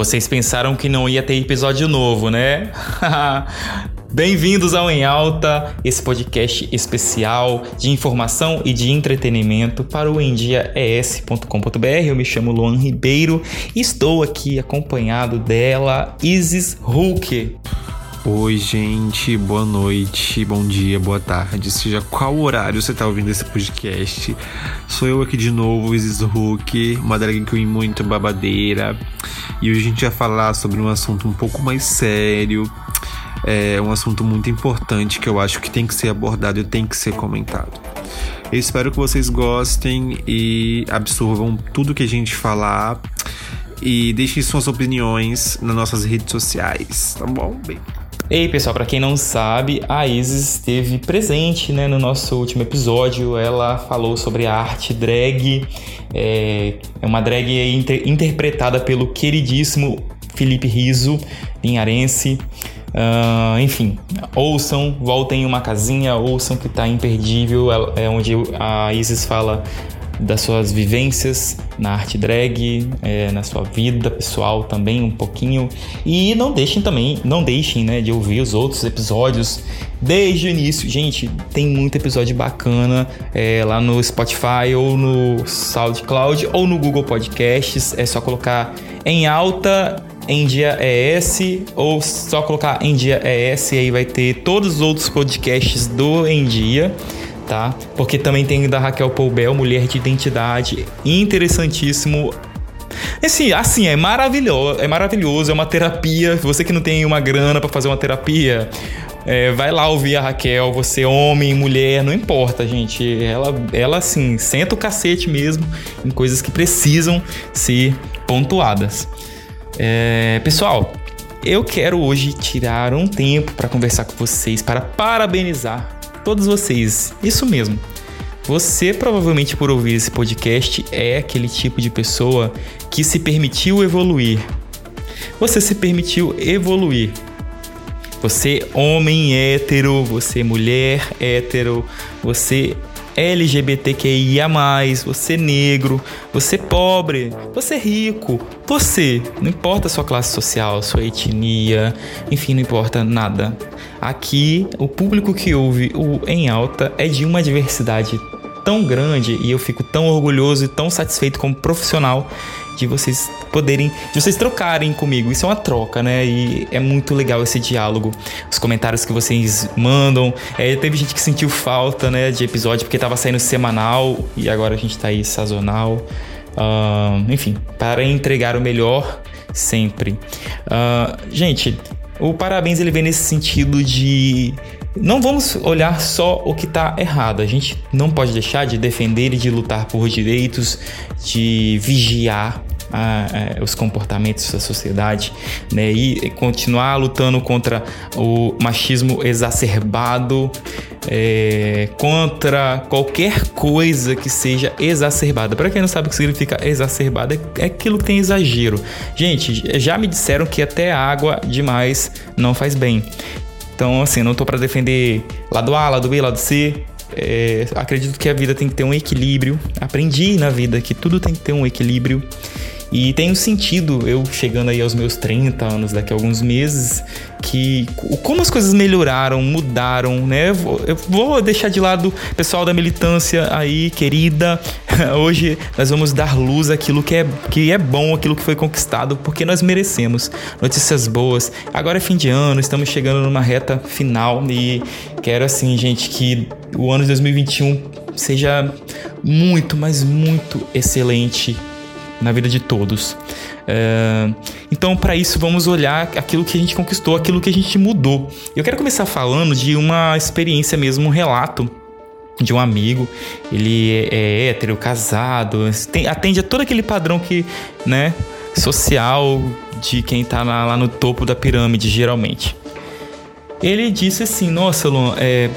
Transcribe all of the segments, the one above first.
vocês pensaram que não ia ter episódio novo, né? Bem-vindos ao Em Alta, esse podcast especial de informação e de entretenimento para o endiaes.com.br. Eu me chamo Luan Ribeiro e estou aqui acompanhado dela, Isis Hulk. Oi, gente, boa noite, bom dia, boa tarde, seja qual horário você está ouvindo esse podcast. Sou eu aqui de novo, Isis Hulk, uma drag queen muito babadeira. E hoje a gente vai falar sobre um assunto um pouco mais sério, é um assunto muito importante que eu acho que tem que ser abordado e tem que ser comentado. Eu espero que vocês gostem e absorvam tudo que a gente falar e deixem suas opiniões nas nossas redes sociais, tá bom? Bem. Ei, pessoal, para quem não sabe, a Isis esteve presente né, no nosso último episódio. Ela falou sobre a arte drag. É, é uma drag inter interpretada pelo queridíssimo Felipe Riso, linharense. Uh, enfim, ouçam, voltem em uma casinha, ouçam que tá imperdível. É onde a Isis fala das suas vivências na arte drag, é, na sua vida pessoal também um pouquinho. E não deixem também, não deixem, né, de ouvir os outros episódios desde o início. Gente, tem muito episódio bacana é, lá no Spotify ou no SoundCloud ou no Google Podcasts. É só colocar em alta em dia ES ou só colocar em dia ES e aí vai ter todos os outros podcasts do Em Dia tá? Porque também tem da Raquel Poubel, Mulher de Identidade, interessantíssimo. Assim, assim, é maravilhoso, é maravilhoso, é uma terapia. Você que não tem uma grana para fazer uma terapia, é, vai lá ouvir a Raquel, você homem, mulher, não importa, gente. Ela, ela assim, senta o cacete mesmo em coisas que precisam ser pontuadas. É, pessoal, eu quero hoje tirar um tempo para conversar com vocês, para parabenizar todos vocês. Isso mesmo. Você provavelmente por ouvir esse podcast é aquele tipo de pessoa que se permitiu evoluir. Você se permitiu evoluir. Você homem hétero, você mulher hétero, você LGBTQIA+, você negro, você pobre, você rico, você, não importa a sua classe social, sua etnia, enfim, não importa nada. Aqui, o público que ouve o Em Alta é de uma diversidade tão grande e eu fico tão orgulhoso e tão satisfeito como profissional de vocês poderem, de vocês trocarem comigo. Isso é uma troca, né? E é muito legal esse diálogo. Os comentários que vocês mandam. É, teve gente que sentiu falta, né, de episódio porque tava saindo semanal e agora a gente tá aí sazonal. Uh, enfim, para entregar o melhor sempre. Uh, gente, o parabéns ele vem nesse sentido de não vamos olhar só o que está errado. A gente não pode deixar de defender e de lutar por direitos, de vigiar a, a, os comportamentos da sociedade, né? E continuar lutando contra o machismo exacerbado, é, contra qualquer coisa que seja exacerbada. Para quem não sabe o que significa exacerbada, é aquilo que tem exagero. Gente, já me disseram que até água demais não faz bem. Então, assim, não tô para defender lado A, lado B, lado C. É, acredito que a vida tem que ter um equilíbrio. Aprendi na vida que tudo tem que ter um equilíbrio. E tem um sentido eu chegando aí aos meus 30 anos, daqui a alguns meses, que como as coisas melhoraram, mudaram, né? Eu vou deixar de lado o pessoal da militância aí, querida. Hoje nós vamos dar luz àquilo que é, que é bom, aquilo que foi conquistado, porque nós merecemos. Notícias boas. Agora é fim de ano, estamos chegando numa reta final e quero assim, gente, que o ano de 2021 seja muito, mas muito excelente na vida de todos. É, então, para isso, vamos olhar aquilo que a gente conquistou, aquilo que a gente mudou. Eu quero começar falando de uma experiência mesmo, um relato de um amigo. Ele é, é hétero, casado, tem, atende a todo aquele padrão que, né, social de quem tá lá, lá no topo da pirâmide, geralmente. Ele disse assim: Nossa, Luan, é,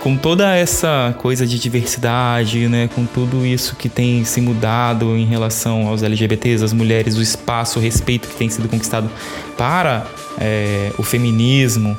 com toda essa coisa de diversidade, né, com tudo isso que tem se mudado em relação aos LGBTs, as mulheres, o espaço, o respeito que tem sido conquistado para é, o feminismo,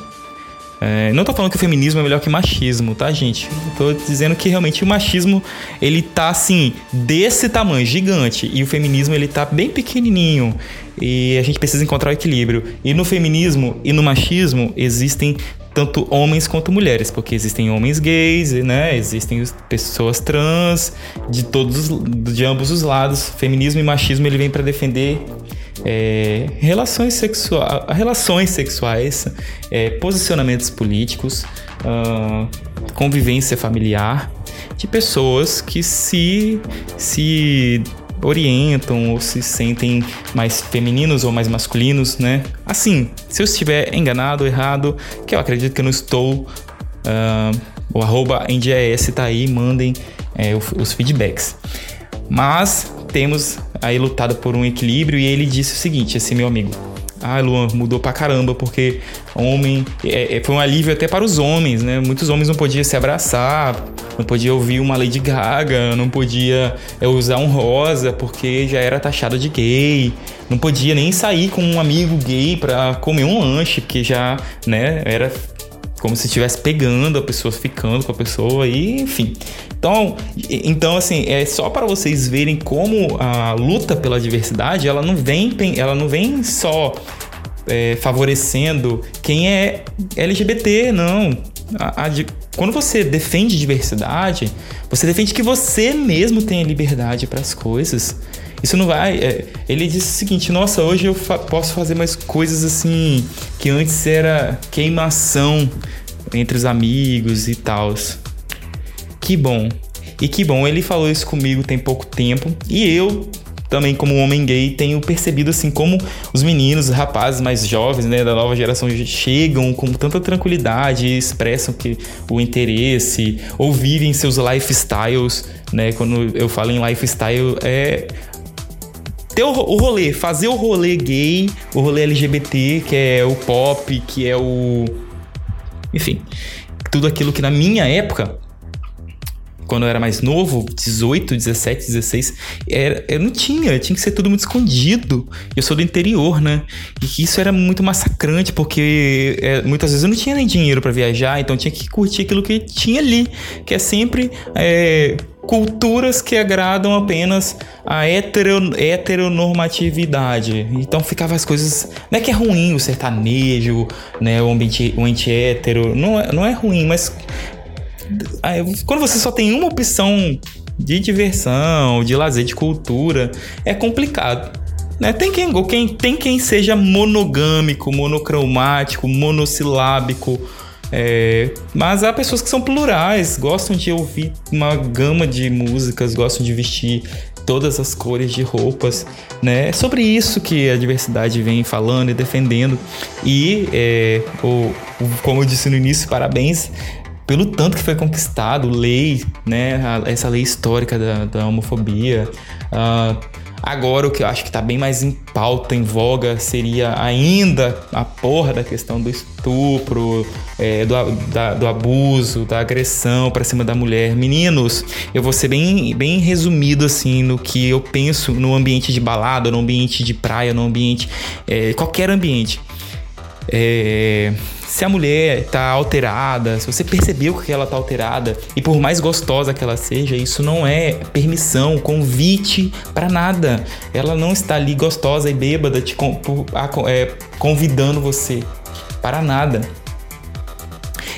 É, não tô falando que o feminismo é melhor que machismo, tá, gente? Tô dizendo que realmente o machismo, ele tá, assim, desse tamanho, gigante. E o feminismo, ele tá bem pequenininho. E a gente precisa encontrar o equilíbrio. E no feminismo e no machismo, existem tanto homens quanto mulheres, porque existem homens gays, né? Existem pessoas trans de todos de ambos os lados. Feminismo e machismo ele vem para defender é, relações, sexua relações sexuais, é, posicionamentos políticos, uh, convivência familiar de pessoas que se, se orientam ou se sentem mais femininos ou mais masculinos, né? Assim, se eu estiver enganado, errado, que eu acredito que eu não estou, uh, o arroba NDS tá aí, mandem é, os feedbacks. Mas temos aí lutado por um equilíbrio e ele disse o seguinte, esse meu amigo. Ah, Luan, mudou pra caramba, porque homem. É, é, foi um alívio até para os homens, né? Muitos homens não podiam se abraçar, não podia ouvir uma Lady Gaga, não podia é, usar um rosa porque já era taxado de gay, não podia nem sair com um amigo gay para comer um lanche, porque já, né, era como se estivesse pegando a pessoa, ficando com a pessoa e enfim. Então, então assim, é só para vocês verem como a luta pela diversidade, ela não vem, ela não vem só é, favorecendo quem é LGBT, não. A, a, quando você defende diversidade, você defende que você mesmo tenha liberdade para as coisas. Isso não vai. É, ele disse o seguinte: nossa, hoje eu fa posso fazer mais coisas assim que antes era queimação entre os amigos e tal. Que bom. E que bom, ele falou isso comigo tem pouco tempo. E eu, também como homem gay, tenho percebido assim como os meninos, os rapazes mais jovens, né, da nova geração chegam com tanta tranquilidade, expressam que o interesse ou vivem seus lifestyles, né? Quando eu falo em lifestyle é ter o, o rolê, fazer o rolê gay, o rolê LGBT, que é o pop, que é o enfim, tudo aquilo que na minha época quando eu era mais novo, 18, 17, 16, era, eu não tinha, tinha que ser tudo muito escondido. Eu sou do interior, né? E isso era muito massacrante, porque é, muitas vezes eu não tinha nem dinheiro para viajar, então tinha que curtir aquilo que tinha ali, que é sempre é, culturas que agradam apenas a hetero, heteronormatividade. Então ficava as coisas. Não é que é ruim o sertanejo, né? O ambiente, o ambiente hétero. Não é, não é ruim, mas quando você só tem uma opção de diversão, de lazer, de cultura, é complicado. Né? Tem, quem, quem, tem quem seja monogâmico, monocromático, monossilábico. É, mas há pessoas que são plurais, gostam de ouvir uma gama de músicas, gostam de vestir todas as cores de roupas, né? É sobre isso que a diversidade vem falando e defendendo. E, é, o, o, como eu disse no início, parabéns pelo tanto que foi conquistado, lei, né, essa lei histórica da, da homofobia. Uh, agora o que eu acho que está bem mais em pauta, em voga, seria ainda a porra da questão do estupro, é, do, da, do abuso, da agressão para cima da mulher. Meninos, eu vou ser bem, bem resumido assim no que eu penso no ambiente de balada, no ambiente de praia, no ambiente. É, qualquer ambiente. É, se a mulher tá alterada, se você percebeu que ela tá alterada, e por mais gostosa que ela seja, isso não é permissão, convite para nada. Ela não está ali gostosa e bêbada te é, convidando você para nada.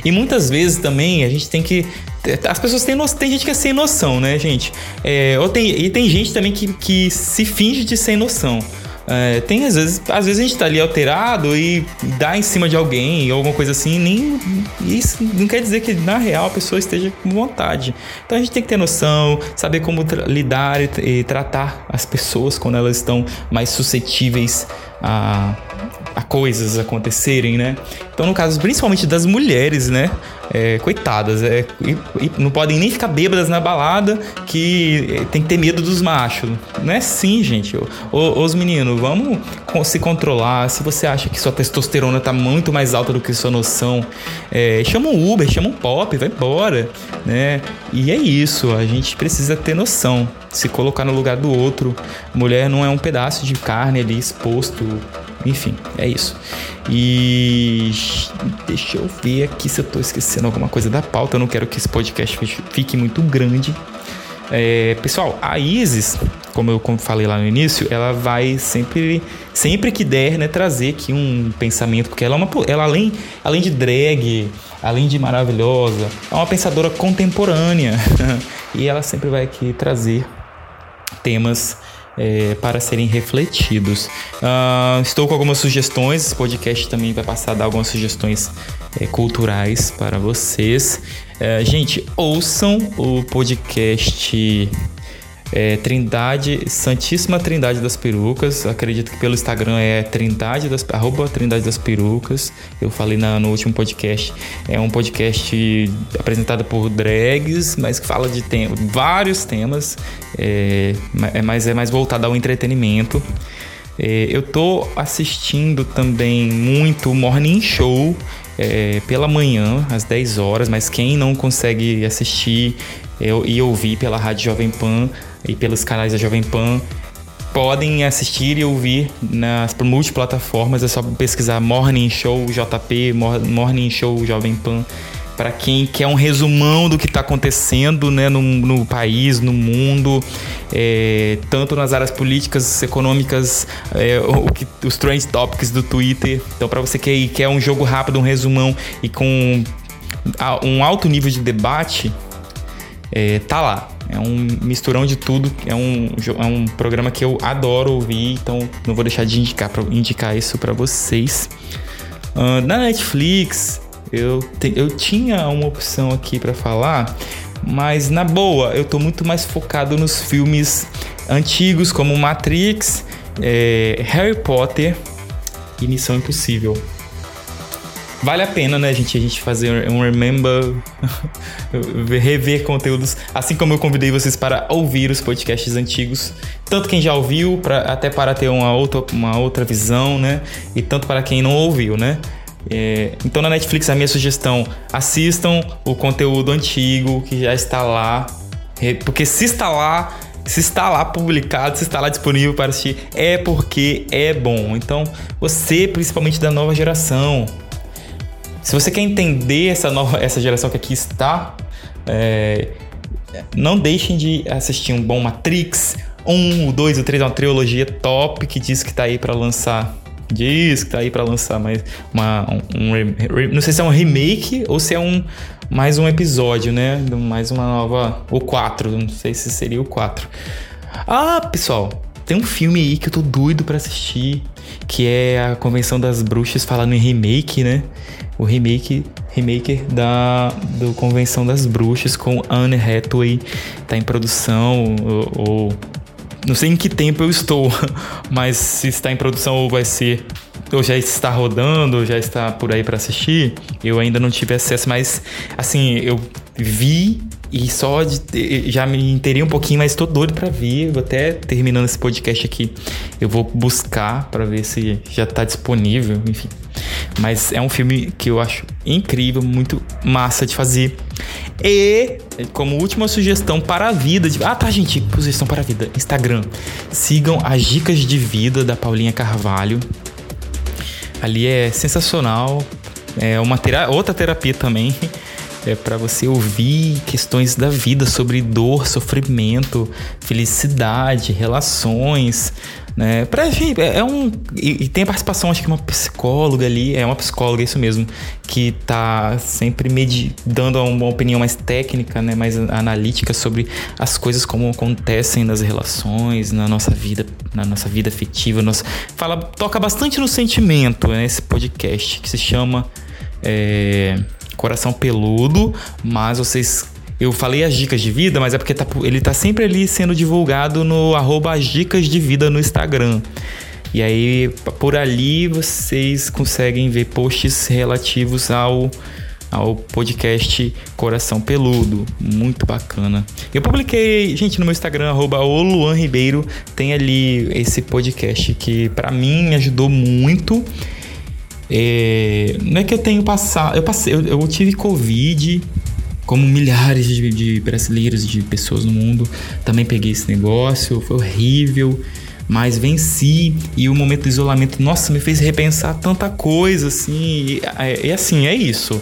E muitas vezes também a gente tem que as pessoas têm noção, tem gente que é sem noção, né, gente? É, ou tem, e tem gente também que, que se finge de sem noção. É, tem às vezes, às vezes a gente tá ali alterado e dá em cima de alguém ou alguma coisa assim, nem isso não quer dizer que na real a pessoa esteja com vontade. Então a gente tem que ter noção, saber como lidar e, e tratar as pessoas quando elas estão mais suscetíveis a, a coisas acontecerem, né? Então, no caso, principalmente das mulheres, né? É, coitadas, é, não podem nem ficar bêbadas na balada que tem que ter medo dos machos. Não é assim, gente. Os meninos, vamos se controlar. Se você acha que sua testosterona tá muito mais alta do que sua noção, é, chama um Uber, chama um pop, vai embora, né? E é isso, a gente precisa ter noção, se colocar no lugar do outro. Mulher não é um pedaço de carne ali exposto Enfim, é isso. E deixa eu ver aqui se eu tô esquecendo alguma coisa da pauta. Eu não quero que esse podcast fique muito grande. É, pessoal, a Isis, como eu falei lá no início, ela vai sempre, sempre que der, né, trazer aqui um pensamento, porque ela é uma, ela além, além de drag, além de maravilhosa, é uma pensadora contemporânea e ela sempre vai aqui trazer temas é, para serem refletidos. Uh, estou com algumas sugestões, esse podcast também vai passar a dar algumas sugestões é, culturais para vocês. É, gente, ouçam o podcast é, Trindade, Santíssima Trindade das Perucas. Acredito que pelo Instagram é Trindade das, arroba Trindade das Perucas. Eu falei na, no último podcast. É um podcast apresentado por drags, mas que fala de tem, vários temas. É, é, mais, é mais voltado ao entretenimento. É, eu tô assistindo também muito Morning Show. É, pela manhã, às 10 horas, mas quem não consegue assistir eu, e ouvir pela Rádio Jovem Pan, e pelos canais da Jovem Pan podem assistir e ouvir nas multiplataformas. É só pesquisar Morning Show JP, Morning Show Jovem Pan. Para quem quer um resumão do que está acontecendo né, no, no, país, no mundo, é, tanto nas áreas políticas, econômicas, é, o que, os trend topics do Twitter. Então, para você que quer um jogo rápido, um resumão e com um alto nível de debate, é, tá lá. É um misturão de tudo. É um, é um programa que eu adoro ouvir, então não vou deixar de indicar, pra, indicar isso para vocês. Uh, na Netflix, eu, te, eu tinha uma opção aqui para falar, mas na boa, eu tô muito mais focado nos filmes antigos como Matrix, é, Harry Potter e Missão Impossível. Vale a pena, né, gente, a gente fazer um remember, rever conteúdos, assim como eu convidei vocês para ouvir os podcasts antigos, tanto quem já ouviu, pra, até para ter uma outra, uma outra visão, né, e tanto para quem não ouviu, né. É, então na Netflix a minha sugestão, assistam o conteúdo antigo que já está lá, porque se está lá, se está lá publicado, se está lá disponível para assistir, é porque é bom. Então, você, principalmente da nova geração, se você quer entender essa nova, essa geração que aqui está, é, não deixem de assistir um bom Matrix, um, o dois, o três, uma trilogia top que diz que está aí para lançar. Diz que tá aí para lançar mais uma, um, um, não sei se é um remake ou se é um mais um episódio, né? Mais uma nova. O 4, não sei se seria o 4. Ah, pessoal, tem um filme aí que eu tô doido para assistir, que é a Convenção das Bruxas falando em remake, né? O remake remake da do Convenção das Bruxas com Anne Hathaway tá em produção ou, ou não sei em que tempo eu estou, mas se está em produção ou vai ser ou já está rodando, ou já está por aí para assistir, eu ainda não tive acesso, mas assim, eu vi e só de, já me interei um pouquinho, mas estou doido para ver. Vou até terminando esse podcast aqui, eu vou buscar para ver se já está disponível, enfim. Mas é um filme que eu acho incrível, muito massa de fazer. E, como última sugestão para a vida. De... Ah, tá, gente. Sugestão para a vida. Instagram. Sigam as dicas de vida da Paulinha Carvalho. Ali é sensacional. É uma outra terapia também. É para você ouvir questões da vida sobre dor, sofrimento, felicidade, relações, né? Pra, é, é um. E, e, tem a participação, acho que uma psicóloga ali, é uma psicóloga, isso mesmo, que tá sempre medi dando uma opinião mais técnica, né? Mais analítica sobre as coisas como acontecem nas relações, na nossa vida, na nossa vida afetiva. Nossa, fala, toca bastante no sentimento, né? Esse podcast que se chama. É, Coração Peludo, mas vocês eu falei as dicas de vida, mas é porque tá, ele tá sempre ali sendo divulgado no arroba as dicas de vida no Instagram. E aí, por ali, vocês conseguem ver posts relativos ao, ao podcast Coração Peludo. Muito bacana. Eu publiquei, gente, no meu Instagram, arroba Ribeiro, tem ali esse podcast que para mim ajudou muito. É, não é que eu tenho passado. Eu passei, eu, eu tive Covid como milhares de, de brasileiros, de pessoas no mundo, também peguei esse negócio, foi horrível. mas venci e o momento do isolamento, nossa, me fez repensar tanta coisa, assim, e, é, assim, é isso.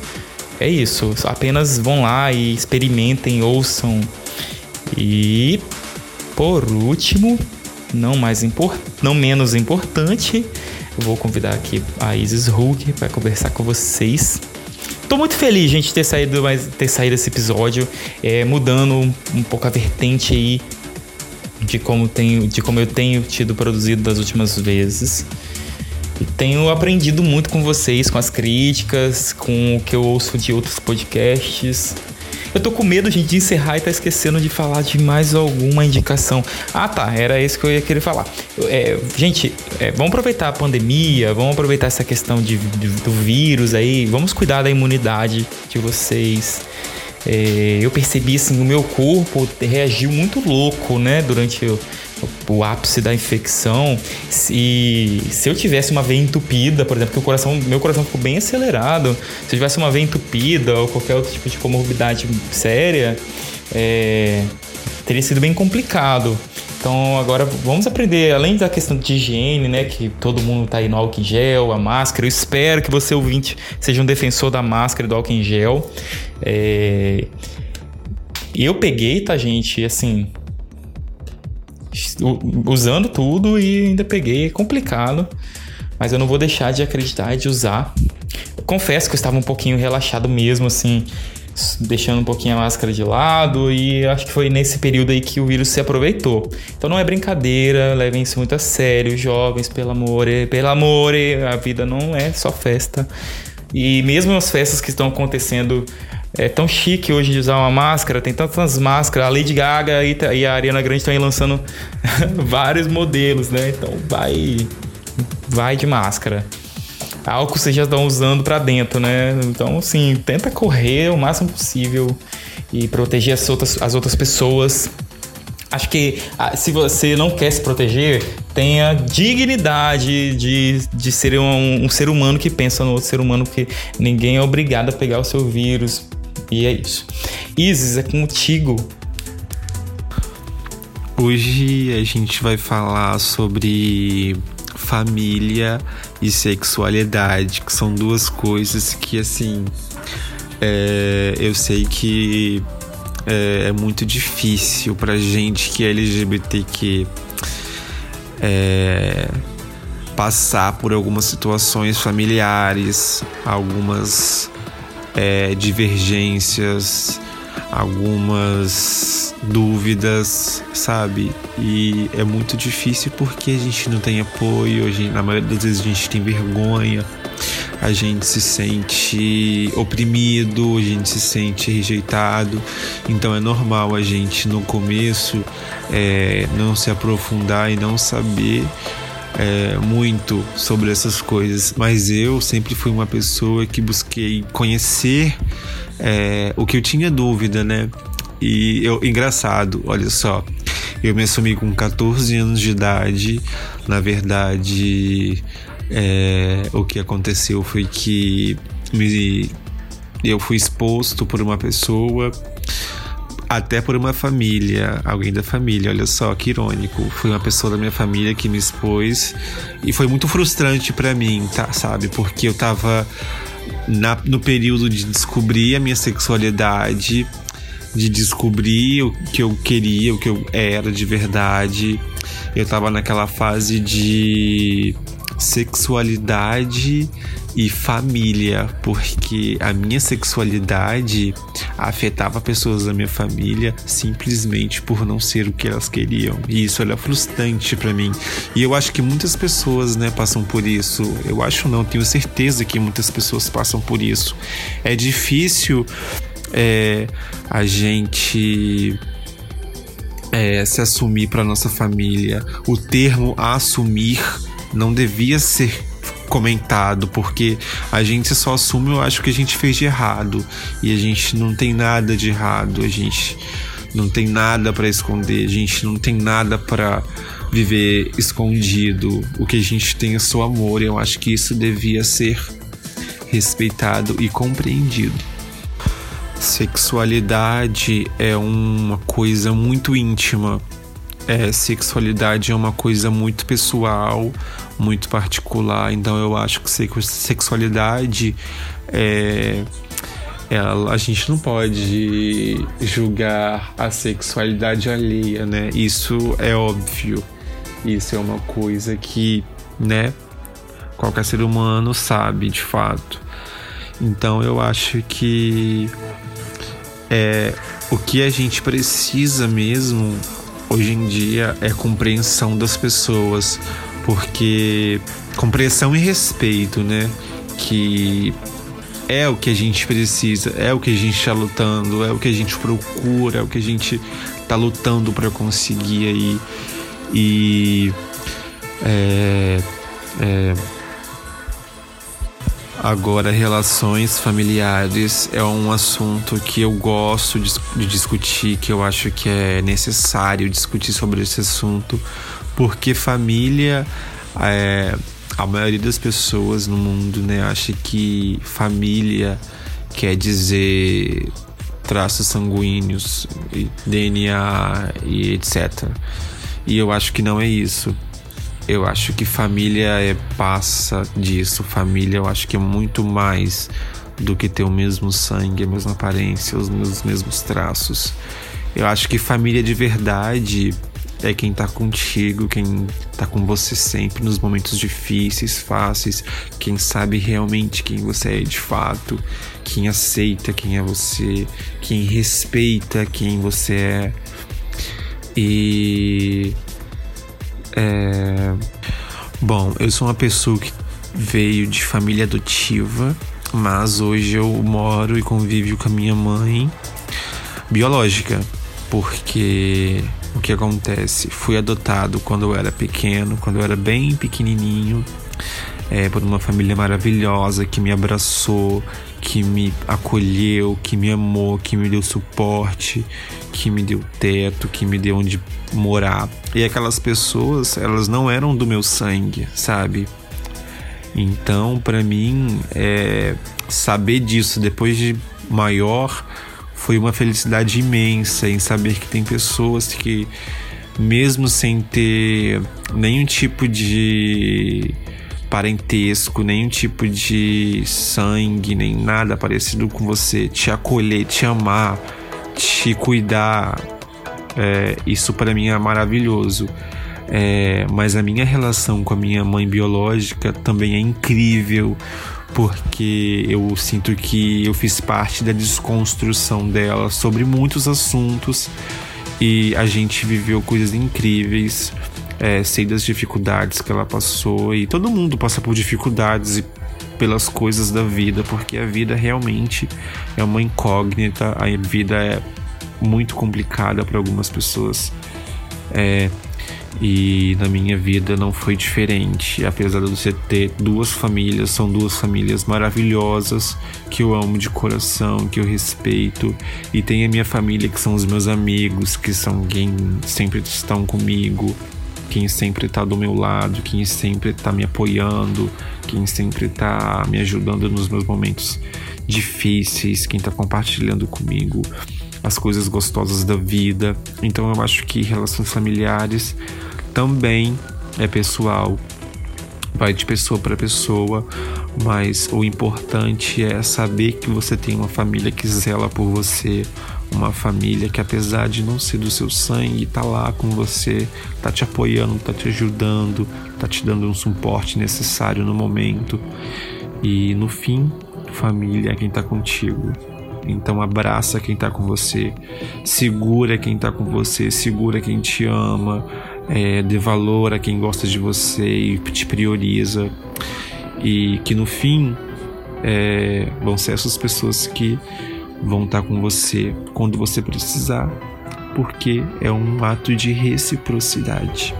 É isso, apenas vão lá e experimentem, ouçam. E por último, não mais import, não menos importante, eu vou convidar aqui a Isis Hulk para conversar com vocês. Tô muito feliz, gente, de ter saído, mais, ter saído esse episódio, é, mudando um, um pouco a vertente aí de como, tenho, de como eu tenho tido produzido das últimas vezes. E tenho aprendido muito com vocês, com as críticas, com o que eu ouço de outros podcasts. Eu tô com medo, gente, de encerrar e tá esquecendo de falar de mais alguma indicação. Ah, tá, era isso que eu ia querer falar. É, gente, é, vamos aproveitar a pandemia, vamos aproveitar essa questão de, de, do vírus aí, vamos cuidar da imunidade de vocês. É, eu percebi assim, o meu corpo reagiu muito louco, né, durante o, ápice da infecção. Se, se eu tivesse uma veia entupida, por exemplo, que o coração, meu coração ficou bem acelerado, se eu tivesse uma veia entupida ou qualquer outro tipo de comorbidade séria, é, teria sido bem complicado. Então agora vamos aprender, além da questão de higiene, né? Que todo mundo tá aí no álcool em gel, a máscara. Eu espero que você, ouvinte, seja um defensor da máscara e do álcool em gel. É... Eu peguei, tá, gente? Assim, usando tudo e ainda peguei. É complicado, mas eu não vou deixar de acreditar e de usar. confesso que eu estava um pouquinho relaxado mesmo, assim, deixando um pouquinho a máscara de lado e acho que foi nesse período aí que o vírus se aproveitou. Então não é brincadeira, levem isso muito a sério, jovens, pelo amor, pelo amor, a vida não é só festa. E mesmo as festas que estão acontecendo é tão chique hoje de usar uma máscara, tem tantas máscaras. A Lady Gaga e a Ariana Grande estão aí lançando vários modelos, né? Então vai, vai de máscara. Álcool vocês já estão usando para dentro, né? Então, assim, tenta correr o máximo possível e proteger as outras, as outras pessoas. Acho que ah, se você não quer se proteger, tenha dignidade de, de ser um, um ser humano que pensa no outro ser humano, porque ninguém é obrigado a pegar o seu vírus, e é isso. Isis, é contigo. Hoje a gente vai falar sobre família e sexualidade, que são duas coisas que, assim, é, eu sei que é, é, muito difícil pra gente que é LGBTQ é, passar por algumas situações familiares, algumas é, divergências, algumas dúvidas, sabe? E é muito difícil porque a gente não tem apoio, gente, na maioria das vezes a gente tem vergonha, a gente se sente oprimido, a gente se sente rejeitado. Então é normal a gente no começo é, não se aprofundar e não saber é, muito sobre essas coisas, mas eu sempre fui uma pessoa que busquei conhecer é, o que eu tinha dúvida, né? E eu, engraçado, olha só, eu me assumi com 14 anos de idade. Na verdade, é, o que aconteceu foi que me, eu fui exposto por uma pessoa até por uma família, alguém da família, olha só que irônico. Foi uma pessoa da minha família que me expôs e foi muito frustrante para mim, tá, sabe? Porque eu tava na, no período de descobrir a minha sexualidade, de descobrir o que eu queria, o que eu era de verdade. Eu tava naquela fase de sexualidade e família, porque a minha sexualidade afetava pessoas da minha família simplesmente por não ser o que elas queriam. E isso era frustrante para mim. E eu acho que muitas pessoas, né, passam por isso. Eu acho não, tenho certeza que muitas pessoas passam por isso. É difícil é, a gente é, se assumir para nossa família. O termo assumir não devia ser comentado, porque a gente só assume, eu acho que a gente fez de errado e a gente não tem nada de errado, a gente não tem nada para esconder, a gente não tem nada para viver escondido. O que a gente tem é só amor, e eu acho que isso devia ser respeitado e compreendido. Sexualidade é uma coisa muito íntima é, sexualidade é uma coisa muito pessoal, muito particular. Então eu acho que sexualidade é, ela, a gente não pode julgar a sexualidade alheia, né? Isso é óbvio. Isso é uma coisa que, né, qualquer ser humano sabe de fato. Então eu acho que é o que a gente precisa mesmo hoje em dia é compreensão das pessoas, porque compreensão e respeito, né? Que é o que a gente precisa, é o que a gente está lutando, é o que a gente procura, é o que a gente está lutando para conseguir aí. E é, é, agora relações familiares é um assunto que eu gosto de, de discutir, que eu acho que é necessário discutir sobre esse assunto, porque família é, a maioria das pessoas no mundo, né, acha que família quer dizer traços sanguíneos, DNA e etc. E eu acho que não é isso. Eu acho que família é passa disso. Família eu acho que é muito mais do que ter o mesmo sangue, a mesma aparência, os mesmos traços. Eu acho que família de verdade é quem tá contigo, quem tá com você sempre nos momentos difíceis, fáceis, quem sabe realmente quem você é de fato, quem aceita quem é você, quem respeita quem você é. E. É. Bom, eu sou uma pessoa que veio de família adotiva, mas hoje eu moro e convivo com a minha mãe biológica, porque o que acontece? Fui adotado quando eu era pequeno, quando eu era bem pequenininho, é, por uma família maravilhosa que me abraçou, que me acolheu, que me amou, que me deu suporte, que me deu teto, que me deu onde morar. E aquelas pessoas, elas não eram do meu sangue, sabe? Então, para mim, é, saber disso depois de maior foi uma felicidade imensa em saber que tem pessoas que, mesmo sem ter nenhum tipo de parentesco, nenhum tipo de sangue, nem nada parecido com você, te acolher, te amar, te cuidar, é, isso para mim é maravilhoso. É, mas a minha relação com a minha mãe biológica também é incrível porque eu sinto que eu fiz parte da desconstrução dela sobre muitos assuntos e a gente viveu coisas incríveis. É, sei das dificuldades que ela passou e todo mundo passa por dificuldades e pelas coisas da vida, porque a vida realmente é uma incógnita, a vida é muito complicada para algumas pessoas. É, e na minha vida não foi diferente. Apesar de você ter duas famílias, são duas famílias maravilhosas que eu amo de coração, que eu respeito. E tem a minha família que são os meus amigos, que são quem sempre estão comigo, quem sempre está do meu lado, quem sempre está me apoiando, quem sempre está me ajudando nos meus momentos difíceis, quem está compartilhando comigo as coisas gostosas da vida. Então eu acho que relações familiares também é pessoal, vai de pessoa para pessoa, mas o importante é saber que você tem uma família que zela por você, uma família que apesar de não ser do seu sangue, tá lá com você, tá te apoiando, tá te ajudando, tá te dando um suporte necessário no momento. E no fim, família é quem tá contigo. Então abraça quem tá com você, segura quem tá com você, segura quem te ama, é, dê valor a quem gosta de você e te prioriza. E que no fim é, vão ser essas pessoas que vão estar com você quando você precisar, porque é um ato de reciprocidade.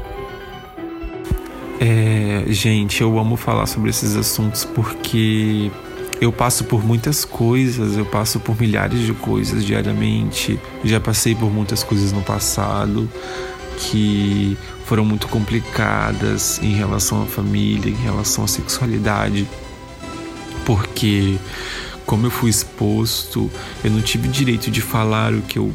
É, gente, eu amo falar sobre esses assuntos porque eu passo por muitas coisas, eu passo por milhares de coisas diariamente. Já passei por muitas coisas no passado que foram muito complicadas em relação à família, em relação à sexualidade. Porque como eu fui exposto, eu não tive direito de falar o que eu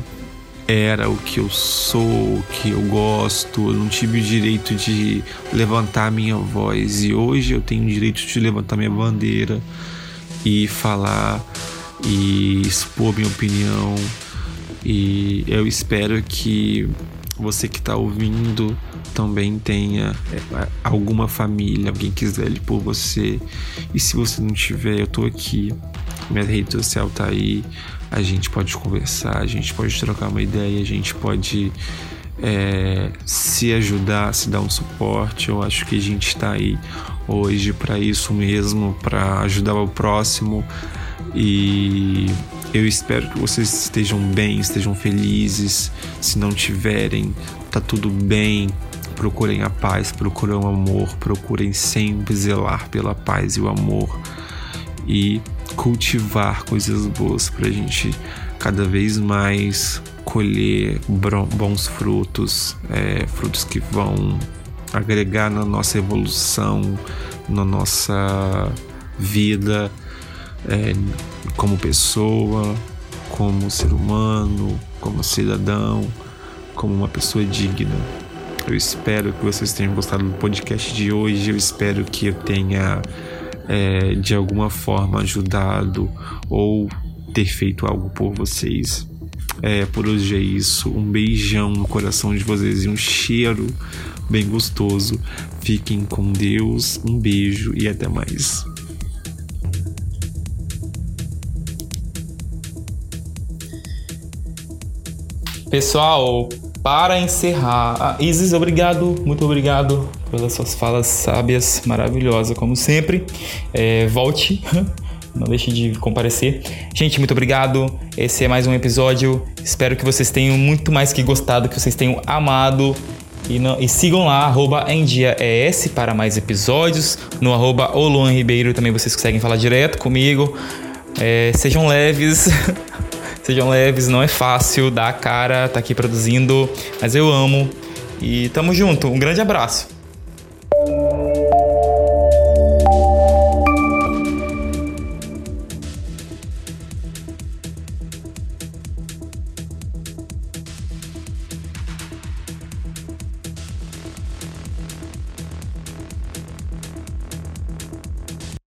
era o que eu sou, o que eu gosto, eu não tive direito de levantar minha voz e hoje eu tenho o direito de levantar minha bandeira e falar e expor minha opinião. E eu espero que você que está ouvindo também tenha é, alguma família, alguém que zele por você. E se você não tiver, eu tô aqui. Minha rede social tá aí. A gente pode conversar, a gente pode trocar uma ideia, a gente pode é, se ajudar, se dar um suporte. Eu acho que a gente está aí hoje para isso mesmo, para ajudar o próximo. E eu espero que vocês estejam bem, estejam felizes. Se não tiverem, tá tudo bem. Procurem a paz, procurem o amor, procurem sempre zelar pela paz e o amor e cultivar coisas boas para a gente cada vez mais colher bons frutos, é, frutos que vão agregar na nossa evolução, na nossa vida é, como pessoa, como ser humano, como cidadão, como uma pessoa digna. Eu espero que vocês tenham gostado do podcast de hoje. Eu espero que eu tenha é, de alguma forma ajudado ou ter feito algo por vocês. É, por hoje é isso. Um beijão no coração de vocês e um cheiro bem gostoso. Fiquem com Deus. Um beijo e até mais. Pessoal, para encerrar, ah, Isis, obrigado, muito obrigado pelas suas falas sábias, maravilhosas, como sempre. É, volte, não deixe de comparecer. Gente, muito obrigado. Esse é mais um episódio. Espero que vocês tenham muito mais que gostado, que vocês tenham amado. E, não, e, sigam lá, arroba para mais episódios. No arroba Ribeiro também vocês conseguem falar direto comigo. É, sejam leves. Sejam leves, não é fácil dar a cara, tá aqui produzindo, mas eu amo. E tamo junto. Um grande abraço.